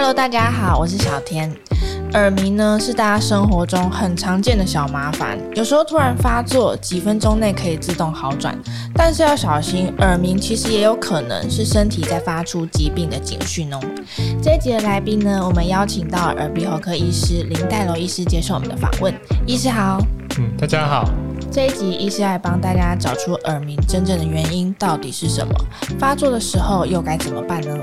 Hello，大家好，我是小天。耳鸣呢是大家生活中很常见的小麻烦，有时候突然发作，几分钟内可以自动好转，但是要小心，耳鸣其实也有可能是身体在发出疾病的警讯哦。这一集的来宾呢，我们邀请到耳鼻喉科医师林岱楼医师接受我们的访问。医师好，嗯，大家好。这一集医师来帮大家找出耳鸣真正的原因到底是什么，发作的时候又该怎么办呢？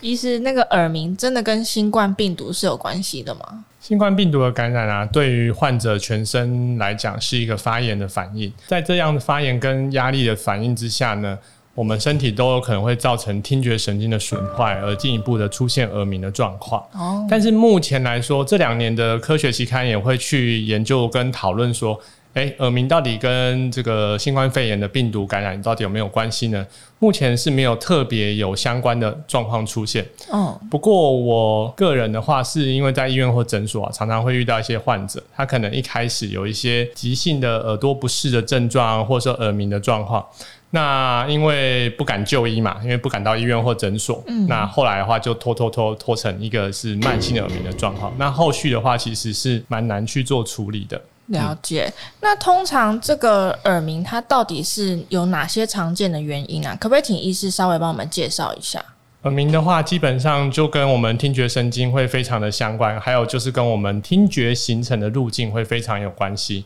医师，那个耳鸣真的跟新冠病毒是有关系的吗？新冠病毒的感染啊，对于患者全身来讲是一个发炎的反应，在这样的发炎跟压力的反应之下呢，我们身体都有可能会造成听觉神经的损坏，而进一步的出现耳鸣的状况。哦，但是目前来说，这两年的科学期刊也会去研究跟讨论说。诶，耳鸣到底跟这个新冠肺炎的病毒感染到底有没有关系呢？目前是没有特别有相关的状况出现。哦，不过我个人的话，是因为在医院或诊所啊，常常会遇到一些患者，他可能一开始有一些急性的耳朵不适的症状，或者说耳鸣的状况。那因为不敢就医嘛，因为不敢到医院或诊所。嗯，那后来的话就拖拖拖拖成一个是慢性耳鸣的状况。那后续的话，其实是蛮难去做处理的。了解，那通常这个耳鸣它到底是有哪些常见的原因啊？可不可以请医师稍微帮我们介绍一下？耳鸣的话，基本上就跟我们听觉神经会非常的相关，还有就是跟我们听觉形成的路径会非常有关系。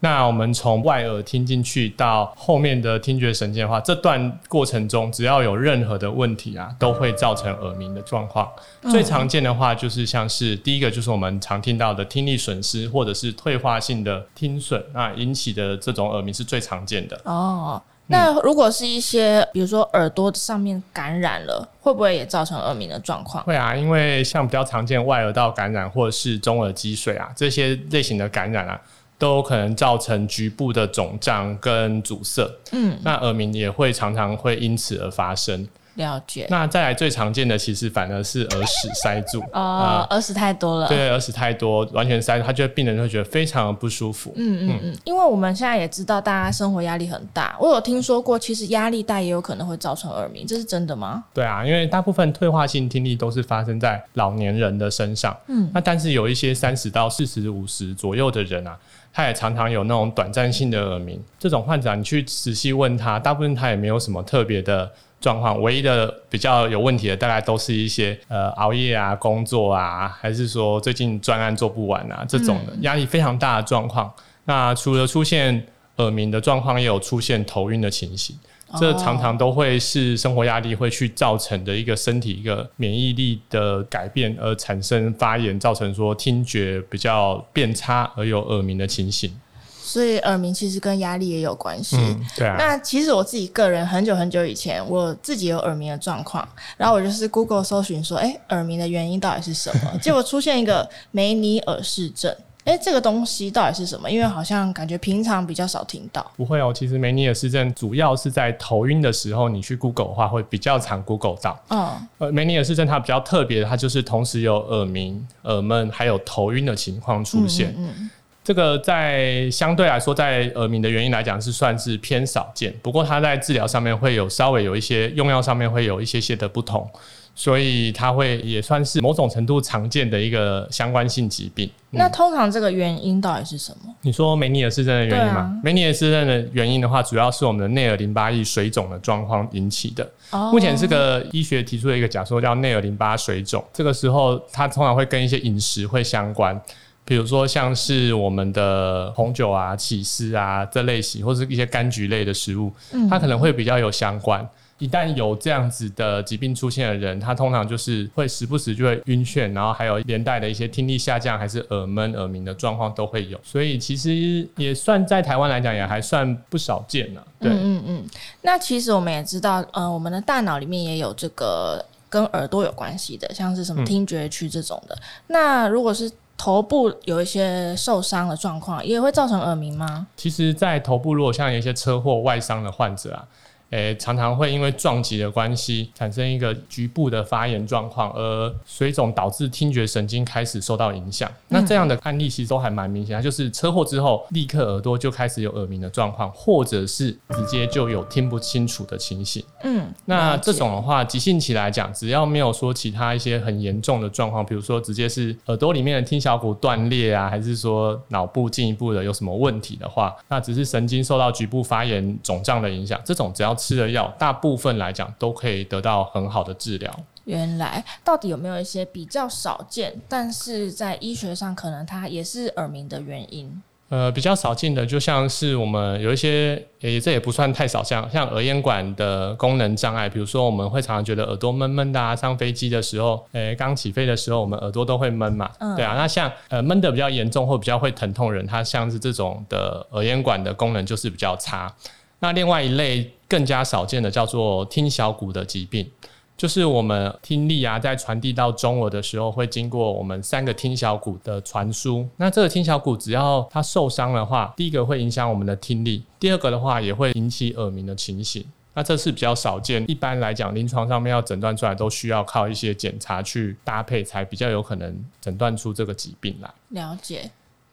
那我们从外耳听进去到后面的听觉神经的话，这段过程中只要有任何的问题啊，都会造成耳鸣的状况。嗯。最常见的话就是像是第一个就是我们常听到的听力损失或者是退化性的听损，啊引起的这种耳鸣是最常见的。哦，那如果是一些比如说耳朵上面感染了，会不会也造成耳鸣的状况？会啊，因为像比较常见外耳道感染或者是中耳积水啊这些类型的感染啊。都可能造成局部的肿胀跟阻塞，嗯，那耳鸣也会常常会因此而发生。了解。那再来最常见的，其实反而是耳屎塞住哦，耳屎太多了。对，耳屎太多，完全塞住，他觉得病人会觉得非常的不舒服。嗯嗯嗯，因为我们现在也知道，大家生活压力很大。我有听说过，其实压力大也有可能会造成耳鸣，这是真的吗？对啊，因为大部分退化性听力都是发生在老年人的身上。嗯，那但是有一些三十到四十五十左右的人啊，他也常常有那种短暂性的耳鸣。这种患者，你去仔细问他，大部分他也没有什么特别的。状况唯一的比较有问题的，大概都是一些呃熬夜啊、工作啊，还是说最近专案做不完啊这种的压力非常大的状况。那除了出现耳鸣的状况，也有出现头晕的情形，这常常都会是生活压力会去造成的一个身体一个免疫力的改变，而产生发炎，造成说听觉比较变差而有耳鸣的情形。所以耳鸣其实跟压力也有关系。嗯，对啊。那其实我自己个人很久很久以前，我自己有耳鸣的状况，然后我就是 Google 搜寻说，哎，耳鸣的原因到底是什么？结果出现一个梅尼尔氏症。哎，这个东西到底是什么？因为好像感觉平常比较少听到。不会哦，其实梅尼尔氏症主要是在头晕的时候，你去 Google 的话会比较常 Google 到。嗯。呃，梅尼尔氏症它比较特别的，它就是同时有耳鸣、耳闷还有头晕的情况出现。嗯，嗯。这个在相对来说，在耳鸣的原因来讲是算是偏少见，不过它在治疗上面会有稍微有一些用药上面会有一些些的不同，所以它会也算是某种程度常见的一个相关性疾病。嗯、那通常这个原因到底是什么？你说梅尼尔氏症的原因吗？啊、梅尼尔氏症的原因的话，主要是我们的内耳淋巴液水肿的状况引起的。哦、目前这个医学提出的一个假说叫内耳淋巴水肿，这个时候它通常会跟一些饮食会相关。比如说像是我们的红酒啊、起司啊这类型，或是一些柑橘类的食物，它可能会比较有相关。一旦有这样子的疾病出现的人，他通常就是会时不时就会晕眩，然后还有连带的一些听力下降，还是耳闷、耳鸣的状况都会有。所以其实也算在台湾来讲，也还算不少见了。对，嗯嗯嗯。那其实我们也知道，呃，我们的大脑里面也有这个跟耳朵有关系的，像是什么听觉区这种的。嗯、那如果是头部有一些受伤的状况，也会造成耳鸣吗？其实，在头部如果像有一些车祸外伤的患者啊，诶，常常会因为撞击的关系，产生一个局部的发炎状况，而水肿导致听觉神经开始受到影响。那这样的案例其实都还蛮明显，就是车祸之后立刻耳朵就开始有耳鸣的状况，或者是直接就有听不清楚的情形。嗯，那这种的话，急性期来讲，只要没有说其他一些很严重的状况，比如说直接是耳朵里面的听小骨断裂啊，还是说脑部进一步的有什么问题的话，那只是神经受到局部发炎肿胀的影响，这种只要吃的药，大部分来讲都可以得到很好的治疗。原来到底有没有一些比较少见，但是在医学上可能它也是耳鸣的原因？呃，比较少见的，就像是我们有一些，诶，这也不算太少，像像耳咽管的功能障碍，比如说我们会常常觉得耳朵闷闷的啊，上飞机的时候，诶，刚起飞的时候，我们耳朵都会闷嘛，嗯、对啊，那像呃闷的比较严重或比较会疼痛人，他像是这种的耳咽管的功能就是比较差。那另外一类更加少见的叫做听小骨的疾病。就是我们听力啊，在传递到中耳的时候，会经过我们三个听小骨的传输。那这个听小骨只要它受伤的话，第一个会影响我们的听力，第二个的话也会引起耳鸣的情形。那这是比较少见，一般来讲，临床上面要诊断出来，都需要靠一些检查去搭配，才比较有可能诊断出这个疾病来。了解。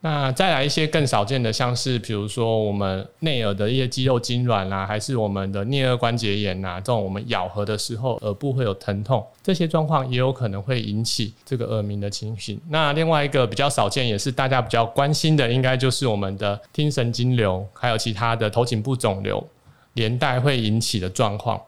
那再来一些更少见的，像是比如说我们内耳的一些肌肉痉挛啦，还是我们的颞颌关节炎呐，这种我们咬合的时候耳部会有疼痛，这些状况也有可能会引起这个耳鸣的情形。那另外一个比较少见，也是大家比较关心的，应该就是我们的听神经瘤，还有其他的头颈部肿瘤连带会引起的状况。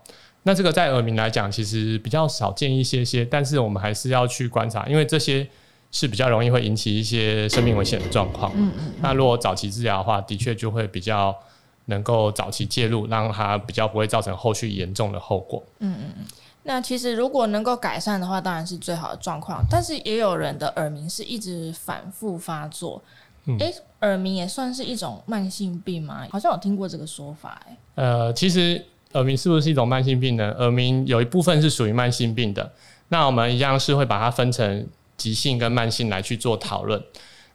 那这个在耳鸣来讲，其实比较少见一些些，但是我们还是要去观察，因为这些。是比较容易会引起一些生命危险的状况。嗯嗯。那如果早期治疗的话，的确就会比较能够早期介入，让它比较不会造成后续严重的后果。嗯嗯嗯。那其实如果能够改善的话，当然是最好的状况。但是也有人的耳鸣是一直反复发作。嗯。诶，耳鸣也算是一种慢性病吗？好像有听过这个说法。哎。呃，其实耳鸣是不是一种慢性病呢？耳鸣有一部分是属于慢性病的。那我们一样是会把它分成。急性跟慢性来去做讨论，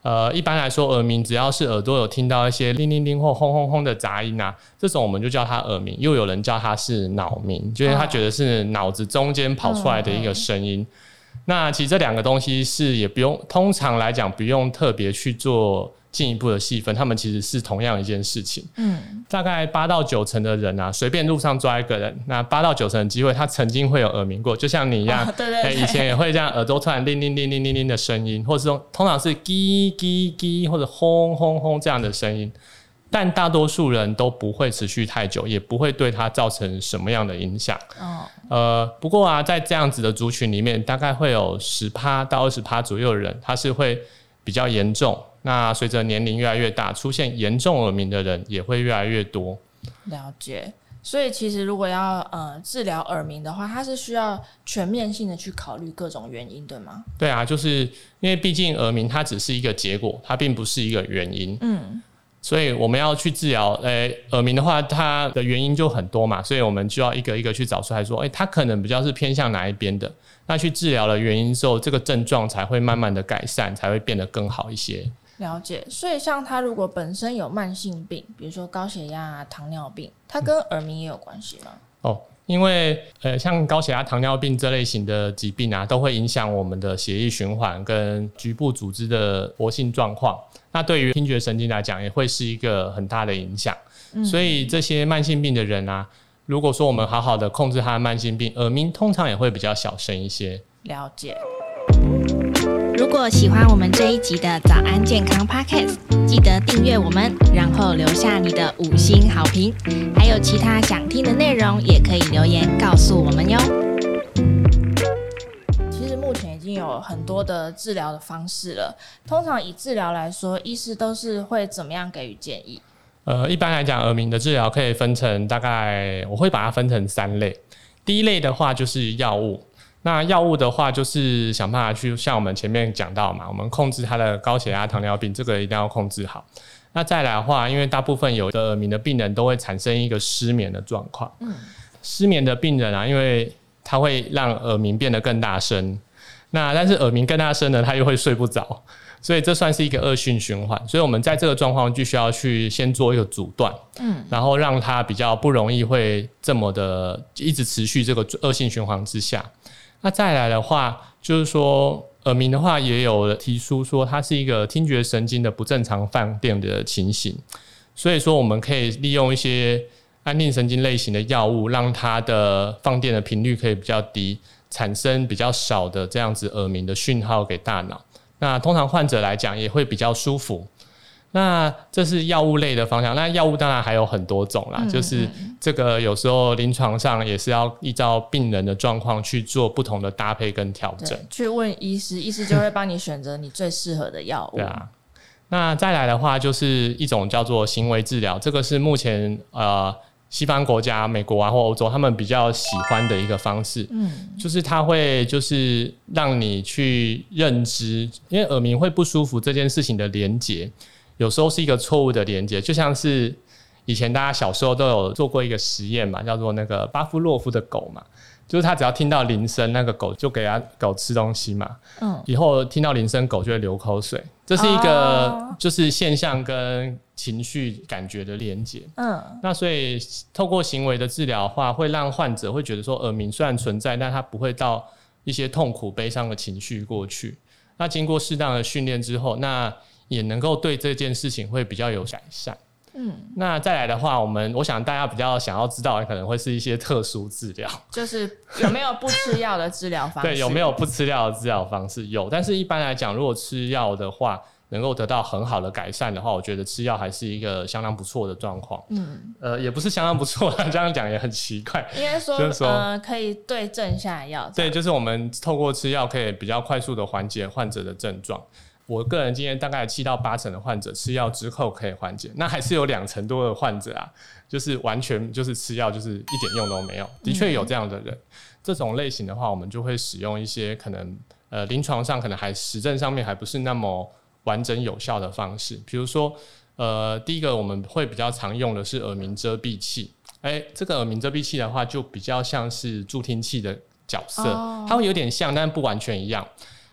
呃，一般来说，耳鸣只要是耳朵有听到一些铃铃铃或轰轰轰的杂音啊，这种我们就叫它耳鸣。又有人叫它是脑鸣，就是他觉得是脑子中间跑出来的一个声音。那其实这两个东西是也不用，通常来讲不用特别去做。进一步的细分，他们其实是同样一件事情。嗯，大概八到九成的人啊，随便路上抓一个人，那八到九成的机会，他曾经会有耳鸣过，就像你一样。哦、对对。以前也会这样，耳朵突然叮铃铃铃铃铃的声音，或者是说通常是叽叽叽或者轰轰轰这样的声音，但大多数人都不会持续太久，也不会对他造成什么样的影响。哦。呃，不过啊，在这样子的族群里面，大概会有十趴到二十趴左右的人，他是会比较严重。那随着年龄越来越大，出现严重耳鸣的人也会越来越多。了解，所以其实如果要呃治疗耳鸣的话，它是需要全面性的去考虑各种原因，对吗？对啊，就是因为毕竟耳鸣它只是一个结果，它并不是一个原因。嗯，所以我们要去治疗，诶、欸，耳鸣的话，它的原因就很多嘛，所以我们就要一个一个去找出来说，诶、欸，它可能比较是偏向哪一边的。那去治疗了原因之后，这个症状才会慢慢的改善，才会变得更好一些。了解，所以像他如果本身有慢性病，比如说高血压啊、糖尿病，它跟耳鸣也有关系吗？哦，因为呃，像高血压、糖尿病这类型的疾病啊，都会影响我们的血液循环跟局部组织的活性状况。那对于听觉神经来讲，也会是一个很大的影响。嗯。所以这些慢性病的人啊，如果说我们好好的控制他的慢性病，耳鸣通常也会比较小声一些。了解。如果喜欢我们这一集的早安健康 Podcast，记得订阅我们，然后留下你的五星好评。还有其他想听的内容，也可以留言告诉我们哟。其实目前已经有很多的治疗的方式了。通常以治疗来说，医师都是会怎么样给予建议？呃，一般来讲，耳鸣的治疗可以分成大概，我会把它分成三类。第一类的话就是药物。那药物的话，就是想办法去像我们前面讲到嘛，我们控制他的高血压、糖尿病，这个一定要控制好。那再来的话，因为大部分有的耳鸣的病人都会产生一个失眠的状况。嗯，失眠的病人啊，因为他会让耳鸣变得更大声。那但是耳鸣更大声呢，他又会睡不着。所以这算是一个恶性循环。所以我们在这个状况就需要去先做一个阻断，嗯，然后让它比较不容易会这么的一直持续这个恶性循环之下。那再来的话，就是说耳鸣的话，也有提出说它是一个听觉神经的不正常放电的情形。所以说，我们可以利用一些安定神经类型的药物，让它的放电的频率可以比较低，产生比较少的这样子耳鸣的讯号给大脑。那通常患者来讲也会比较舒服。那这是药物类的方向。那药物当然还有很多种啦，就是这个有时候临床上也是要依照病人的状况去做不同的搭配跟调整。去问医师，医师就会帮你选择你最适合的药物。对啊。那再来的话，就是一种叫做行为治疗，这个是目前呃西方国家、美国啊或欧洲他们比较喜欢的一个方式。嗯，就是他会就是让你去认知，因为耳鸣会不舒服这件事情的连结，有时候是一个错误的连接，就像是以前大家小时候都有做过一个实验嘛，叫做那个巴夫洛夫的狗嘛。就是他只要听到铃声，那个狗就给他狗吃东西嘛。嗯，以后听到铃声，狗就会流口水。这是一个就是现象跟情绪感觉的连接。嗯，那所以透过行为的治疗的话，会让患者会觉得说，耳鸣虽然存在，但他不会到一些痛苦、悲伤的情绪过去。那经过适当的训练之后，那也能够对这件事情会比较有改善。嗯，那再来的话，我们我想大家比较想要知道的，可能会是一些特殊治疗，就是有没有不吃药的治疗方式？对，有没有不吃药的治疗方式？有，但是一般来讲，如果吃药的话，能够得到很好的改善的话，我觉得吃药还是一个相当不错的状况。嗯，呃，也不是相当不错，这样讲也很奇怪。应该说，就是说，呃，可以对症下药。对，就是我们透过吃药，可以比较快速的缓解患者的症状。我个人经验，大概七到八成的患者吃药之后可以缓解，那还是有两成多的患者啊，就是完全就是吃药就是一点用都没有。的确有这样的人，这种类型的话，我们就会使用一些可能呃临床上可能还实证上面还不是那么完整有效的方式，比如说呃第一个我们会比较常用的是耳鸣遮蔽器，哎，这个耳鸣遮蔽器的话就比较像是助听器的角色，它会有点像，但不完全一样。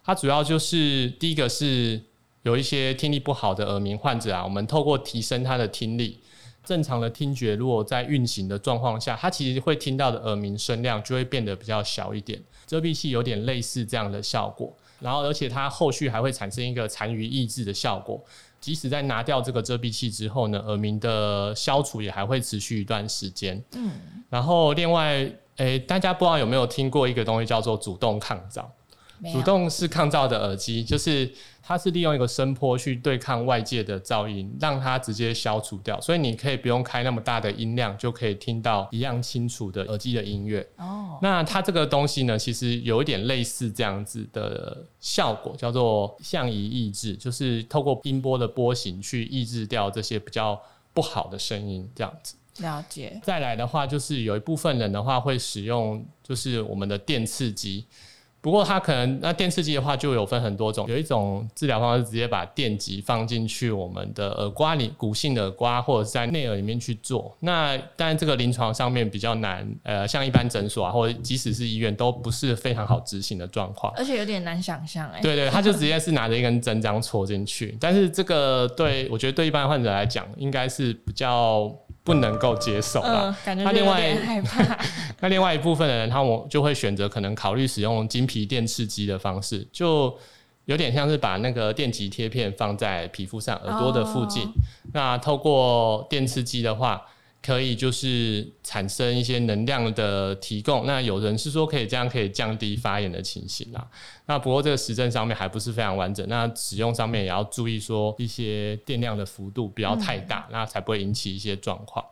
它主要就是第一个是有一些听力不好的耳鸣患者啊，我们透过提升他的听力，正常的听觉如果在运行的状况下，他其实会听到的耳鸣声量就会变得比较小一点。遮蔽器有点类似这样的效果，然后而且它后续还会产生一个残余抑制的效果，即使在拿掉这个遮蔽器之后呢，耳鸣的消除也还会持续一段时间。嗯，然后另外，诶、欸，大家不知道有没有听过一个东西叫做主动抗噪？主动式抗噪的耳机，就是它是利用一个声波去对抗外界的噪音，让它直接消除掉。所以你可以不用开那么大的音量，就可以听到一样清楚的耳机的音乐。哦，那它这个东西呢，其实有一点类似这样子的效果，叫做相移抑制，就是透过音波的波形去抑制掉这些比较不好的声音，这样子。了解。再来的话，就是有一部分人的话会使用，就是我们的电刺激。不过它可能那电刺激的话就有分很多种，有一种治疗方式直接把电极放进去我们的耳瓜里，骨性的耳瓜或者是在内耳里面去做。那当然这个临床上面比较难，呃，像一般诊所啊，或者即使是医院都不是非常好执行的状况，而且有点难想象哎。对对，他就直接是拿着一根针这样戳进去，但是这个对我觉得对一般患者来讲应该是比较。不能够接受了，呃，感觉有点害怕。那另外一部分的人，他们就会选择可能考虑使用金皮电刺激的方式，就有点像是把那个电极贴片放在皮肤上，耳朵的附近。哦，那透过电刺激的话。可以就是产生一些能量的提供，那有人是说可以这样可以降低发炎的情形啦。那不过这个实证上面还不是非常完整，那使用上面也要注意说一些电量的幅度不要太大，嗯、那才不会引起一些状况。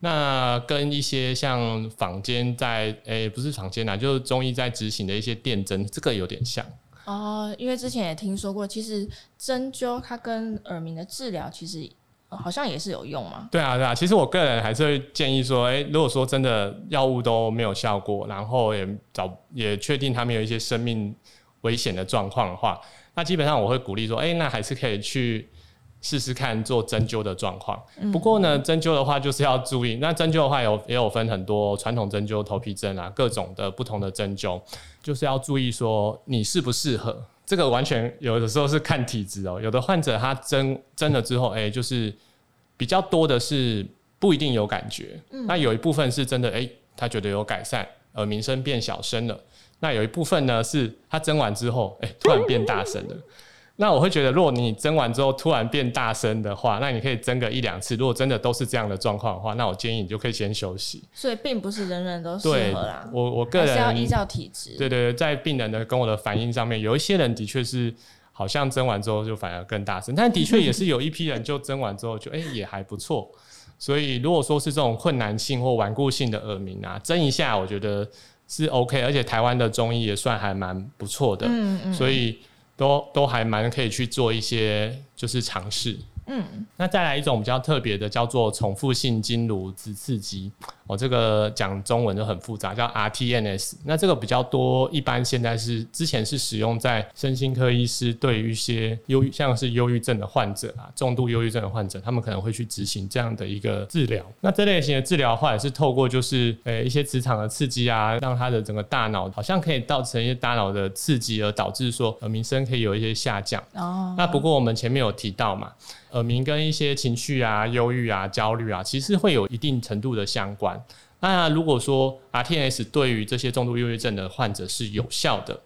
那跟一些像坊间在诶、欸、不是坊间啦，就是中医在执行的一些电针，这个有点像哦。因为之前也听说过，其实针灸它跟耳鸣的治疗其实。好像也是有用嘛？对啊，对啊。其实我个人还是会建议说，诶，如果说真的药物都没有效果，然后也找也确定他们有一些生命危险的状况的话，那基本上我会鼓励说，诶，那还是可以去试试看做针灸的状况。不过呢，针灸的话就是要注意，那针灸的话有也有分很多传统针灸、头皮针啊，各种的不同的针灸，就是要注意说你适不适合。这个完全有的时候是看体质哦。有的患者他针针了之后，哎，就是比较多的是不一定有感觉。嗯，那有一部分是真的，哎，他觉得有改善，耳鸣声变小声了。那有一部分呢，是他针完之后，哎，突然变大声了。那我会觉得，如果你蒸完之后突然变大声的话，那你可以蒸个一两次。如果真的都是这样的状况的话，那我建议你就可以先休息。所以并不是人人都适合啦。我我个人是要依照体质。对对对，在病人的跟我的反应上面，有一些人的确是好像蒸完之后就反而更大声，但的确也是有一批人就蒸完之后就哎、欸、也还不错。所以如果说是这种困难性或顽固性的耳鸣啊，蒸一下我觉得是 OK，而且台湾的中医也算还蛮不错的。嗯嗯。所以。都都还蛮可以去做一些就是尝试。嗯，那再来一种比较特别的，叫做重复性经颅直刺激。哦，这个讲中文就很复杂，叫 RTNS。那这个比较多，一般现在是之前是使用在身心科医师对于一些忧像是忧郁症的患者啊，重度忧郁症的患者，他们可能会去执行这样的一个治疗。那这类型的治疗的话，也是透过就是呃一些磁场的刺激啊，让他的整个大脑好像可以造成一些大脑的刺激，而导致说耳鸣声可以有一些下降。哦。那不过我们前面有提到嘛。耳鸣跟一些情绪啊、忧郁啊、焦虑啊，其实会有一定程度的相关。那如果说 RTNS 对于这些重度忧郁症的患者是有效的，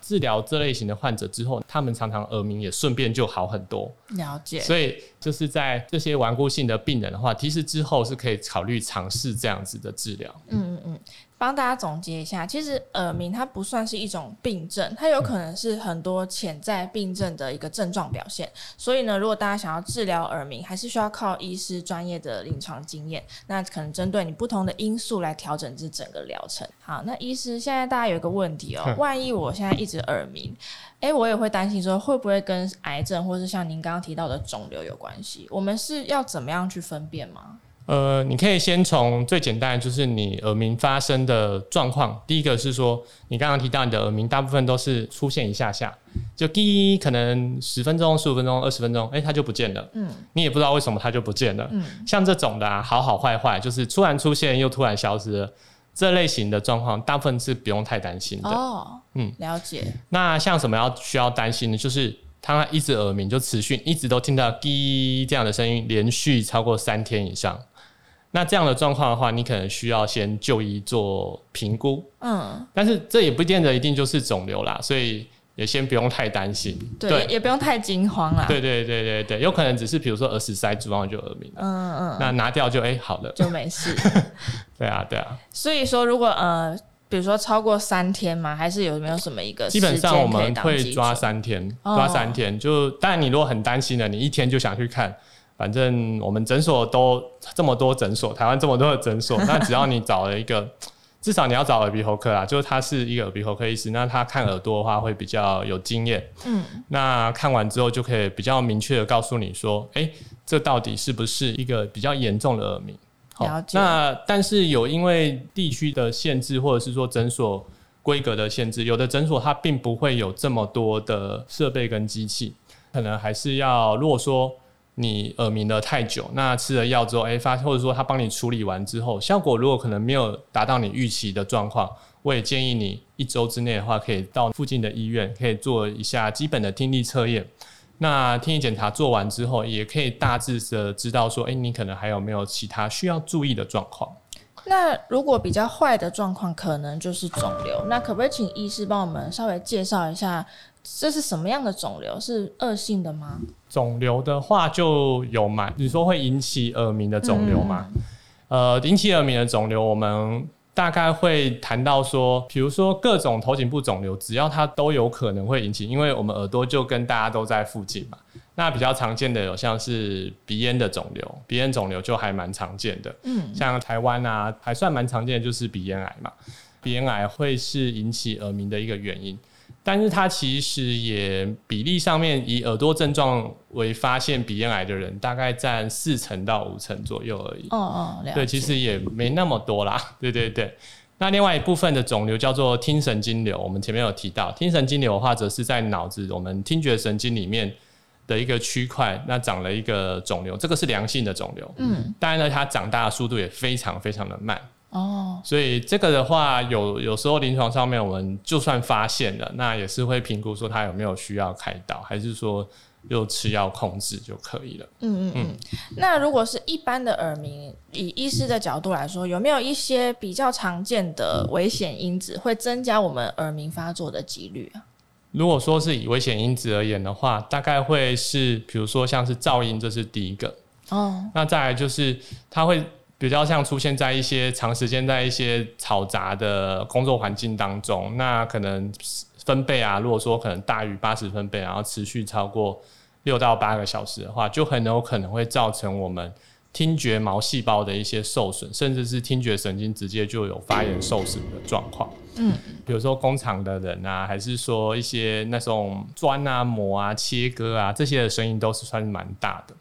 治疗这类型的患者之后，他们常常耳鸣也顺便就好很多。了解。所以就是在这些顽固性的病人的话，其实之后是可以考虑尝试这样子的治疗。嗯嗯嗯。帮大家总结一下，其实耳鸣它不算是一种病症，它有可能是很多潜在病症的一个症状表现。所以呢，如果大家想要治疗耳鸣，还是需要靠医师专业的临床经验，那可能针对你不同的因素来调整这整个疗程。好，那医师现在大家有一个问题哦，万一我现在一直耳鸣，诶，我也会担心说会不会跟癌症或是像您刚刚提到的肿瘤有关系？我们是要怎么样去分辨吗？呃，你可以先从最简单的，就是你耳鸣发生的状况。第一个是说，你刚刚提到你的耳鸣，大部分都是出现一下下，就第一可能十分钟、十五分钟、二十分钟，哎、欸，它就不见了。嗯，你也不知道为什么它就不见了。嗯，像这种的啊，好好坏坏，就是突然出现又突然消失了，这类型的状况，大部分是不用太担心的。哦，嗯，了解。那像什么要需要担心的，就是它一直耳鸣就持续，一直都听到滴这样的声音，连续超过三天以上。那这样的状况的话，你可能需要先就医做评估，嗯，但是这也不见得一定就是肿瘤啦，所以也先不用太担心，对，对。也不用太惊慌啦，对对对对对，有可能只是比如说耳屎塞住，然后就耳鸣，嗯嗯，那拿掉就哎、欸、好了，就没事，对啊对啊，所以说如果呃，比如说超过三天嘛，还是有没有什么一个基本上我们会抓三天，抓三天，就当然你如果很担心的，你一天就想去看。反正我们诊所都这么多诊所，台湾这么多的诊所，那只要你找了一个，至少你要找耳鼻喉科啦，就是他是一个耳鼻喉科医师，那他看耳朵的话会比较有经验。嗯，那看完之后就可以比较明确的告诉你说，哎、欸，这到底是不是一个比较严重的耳鸣？好。那但是有因为地区的限制，或者是说诊所规格的限制，有的诊所它并不会有这么多的设备跟机器，可能还是要如果说。你耳鸣了太久，那吃了药之后，哎、欸，发或者说他帮你处理完之后，效果如果可能没有达到你预期的状况，我也建议你一周之内的话，可以到附近的医院，可以做一下基本的听力测验。那听力检查做完之后，也可以大致的知道说，哎、你可能还有没有其他需要注意的状况。那如果比较坏的状况，可能就是肿瘤。那可不可以请医师帮我们稍微介绍一下？这是什么样的肿瘤？是恶性的吗？肿瘤的话就有嘛，你说会引起耳鸣的肿瘤吗？嗯、呃，引起耳鸣的肿瘤，我们大概会谈到说，比如说各种头颈部肿瘤，只要它都有可能会引起，因为我们耳朵就跟大家都在附近嘛。那比较常见的有像是鼻咽的肿瘤，鼻咽肿瘤就还蛮常见的。嗯，像台湾啊，还算蛮常见的就是鼻咽癌嘛。鼻咽癌会是引起耳鸣的一个原因。但是它其实也比例上面，以耳朵症状为发现鼻咽癌的人，大概占四成到五成左右而已。哦哦，对，其实也没那么多啦。对对对。那另外一部分的肿瘤叫做听神经瘤，我们前面有提到，听神经瘤的话，则是在脑子我们听觉神经里面的一个区块，那长了一个肿瘤，这个是良性的肿瘤。嗯。当然呢，它长大的速度也非常非常的慢。哦，所以这个的话，有有时候临床上面我们就算发现了，那也是会评估说他有没有需要开刀，还是说就吃药控制就可以了。嗯嗯嗯。那如果是一般的耳鸣，以医师的角度来说，有没有一些比较常见的危险因子会增加我们耳鸣发作的几率啊？如果说是以危险因子而言的话，大概会是比如说像是噪音，这是第一个。哦。那再来就是它会。比较像出现在一些长时间在一些嘈杂的工作环境当中，那可能分贝啊，如果说可能大于八十分贝，然后持续超过六到八个小时的话，就很有可能会造成我们听觉毛细胞的一些受损，甚至是听觉神经直接就有发炎受损的状况。嗯，比如说工厂的人啊，还是说一些那种砖啊、磨啊、切割啊这些的声音都是算是蛮大的。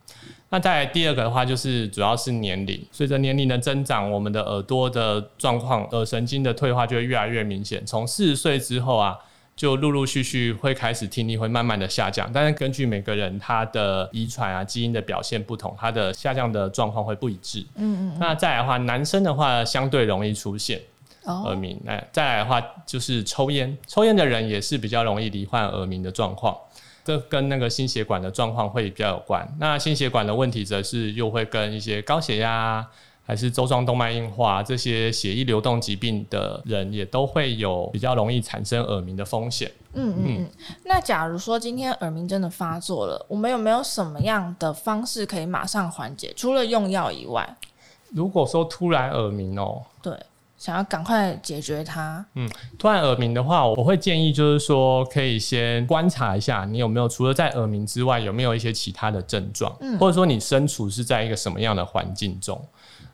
那再来第二个的话，就是主要是年龄，随着年龄的增长，我们的耳朵的状况，耳神经的退化就会越来越明显。从四十岁之后啊，就陆陆续续会开始听力会慢慢的下降。但是根据每个人他的遗传啊、基因的表现不同，他的下降的状况会不一致。嗯嗯。那再来的话，男生的话相对容易出现耳鸣。那再来的话，就是抽烟，抽烟的人也是比较容易罹患耳鸣的状况。这跟那个心血管的状况会比较有关。那心血管的问题则是又会跟一些高血压，还是周状动脉硬化这些血液流动疾病的人，也都会有比较容易产生耳鸣的风险。嗯嗯嗯。那假如说今天耳鸣真的发作了，我们有没有什么样的方式可以马上缓解？除了用药以外，如果说突然耳鸣哦，对。想要赶快解决它。嗯，突然耳鸣的话，我会建议就是说，可以先观察一下你有没有除了在耳鸣之外，有没有一些其他的症状，嗯，或者说你身处是在一个什么样的环境中。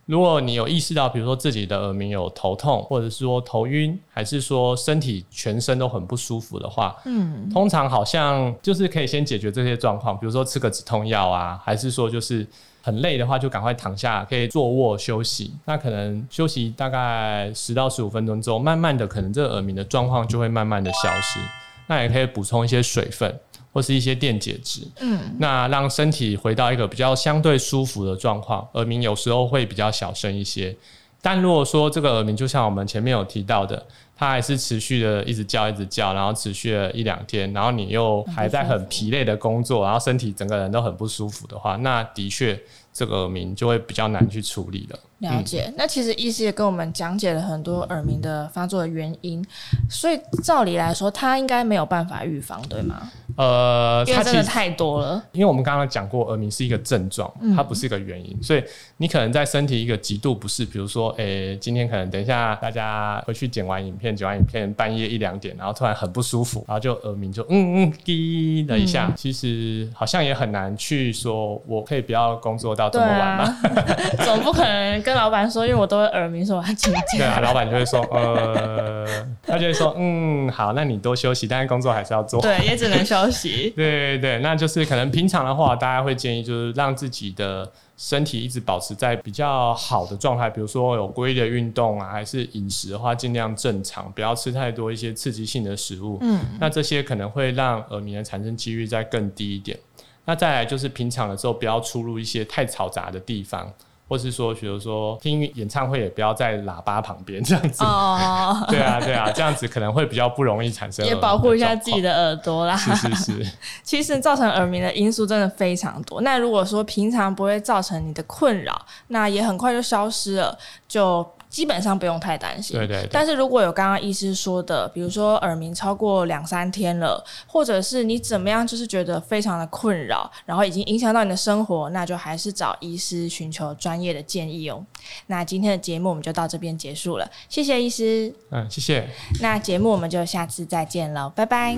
如果你有意识到，比如说自己的耳鸣有头痛，或者是说头晕，还是说身体全身都很不舒服的话，嗯，通常好像就是可以先解决这些状况，比如说吃个止痛药啊，还是说就是。很累的话，就赶快躺下，可以坐卧休息。那可能休息大概十到十五分钟之后，慢慢的，可能这个耳鸣的状况就会慢慢的消失。那也可以补充一些水分，或是一些电解质，嗯，那让身体回到一个比较相对舒服的状况。耳鸣有时候会比较小声一些，但如果说这个耳鸣就像我们前面有提到的。它还是持续的一直叫，一直叫，然后持续了一两天，然后你又还在很疲累的工作，然后身体整个人都很不舒服的话，那的确这个耳鸣就会比较难去处理了。了解，那其实医师也跟我们讲解了很多耳鸣的发作的原因，所以照理来说，它应该没有办法预防，对吗？呃，因为真的太多了。因为我们刚刚讲过，耳鸣是一个症状，它不是一个原因，嗯、所以你可能在身体一个极度不适，比如说，诶、欸，今天可能等一下大家回去剪完影片，剪完影片半夜一两点，然后突然很不舒服，然后就耳鸣就嗯嗯滴了一下，嗯、其实好像也很难去说，我可以不要工作到这么晚吗？总不可能。跟老板说，因为我都会耳鸣，说我要请假。对啊，老板就会说，呃，他就会说，嗯，好，那你多休息，但是工作还是要做。对，也只能休息。对对对，那就是可能平常的话，大家会建议就是让自己的身体一直保持在比较好的状态，比如说有规律的运动啊，还是饮食的话尽量正常，不要吃太多一些刺激性的食物。嗯，那这些可能会让耳鸣的产生几率再更低一点。那再来就是平常的时候不要出入一些太嘈杂的地方。或是说，比如说听演唱会也不要在喇叭旁边这样子。哦，对啊，对啊，这样子可能会比较不容易产生。也保护一下自己的耳朵啦。是是是。其实造成耳鸣的因素真的非常多。那如果说平常不会造成你的困扰，那也很快就消失了，就。基本上不用太担心，对对对。但是如果有刚刚医师说的，比如说耳鸣超过两三天了，或者是你怎么样，就是觉得非常的困扰，然后已经影响到你的生活，那就还是找医师寻求专业的建议哦。那今天的节目我们就到这边结束了，谢谢医师。嗯，谢谢。那节目我们就下次再见了，拜拜。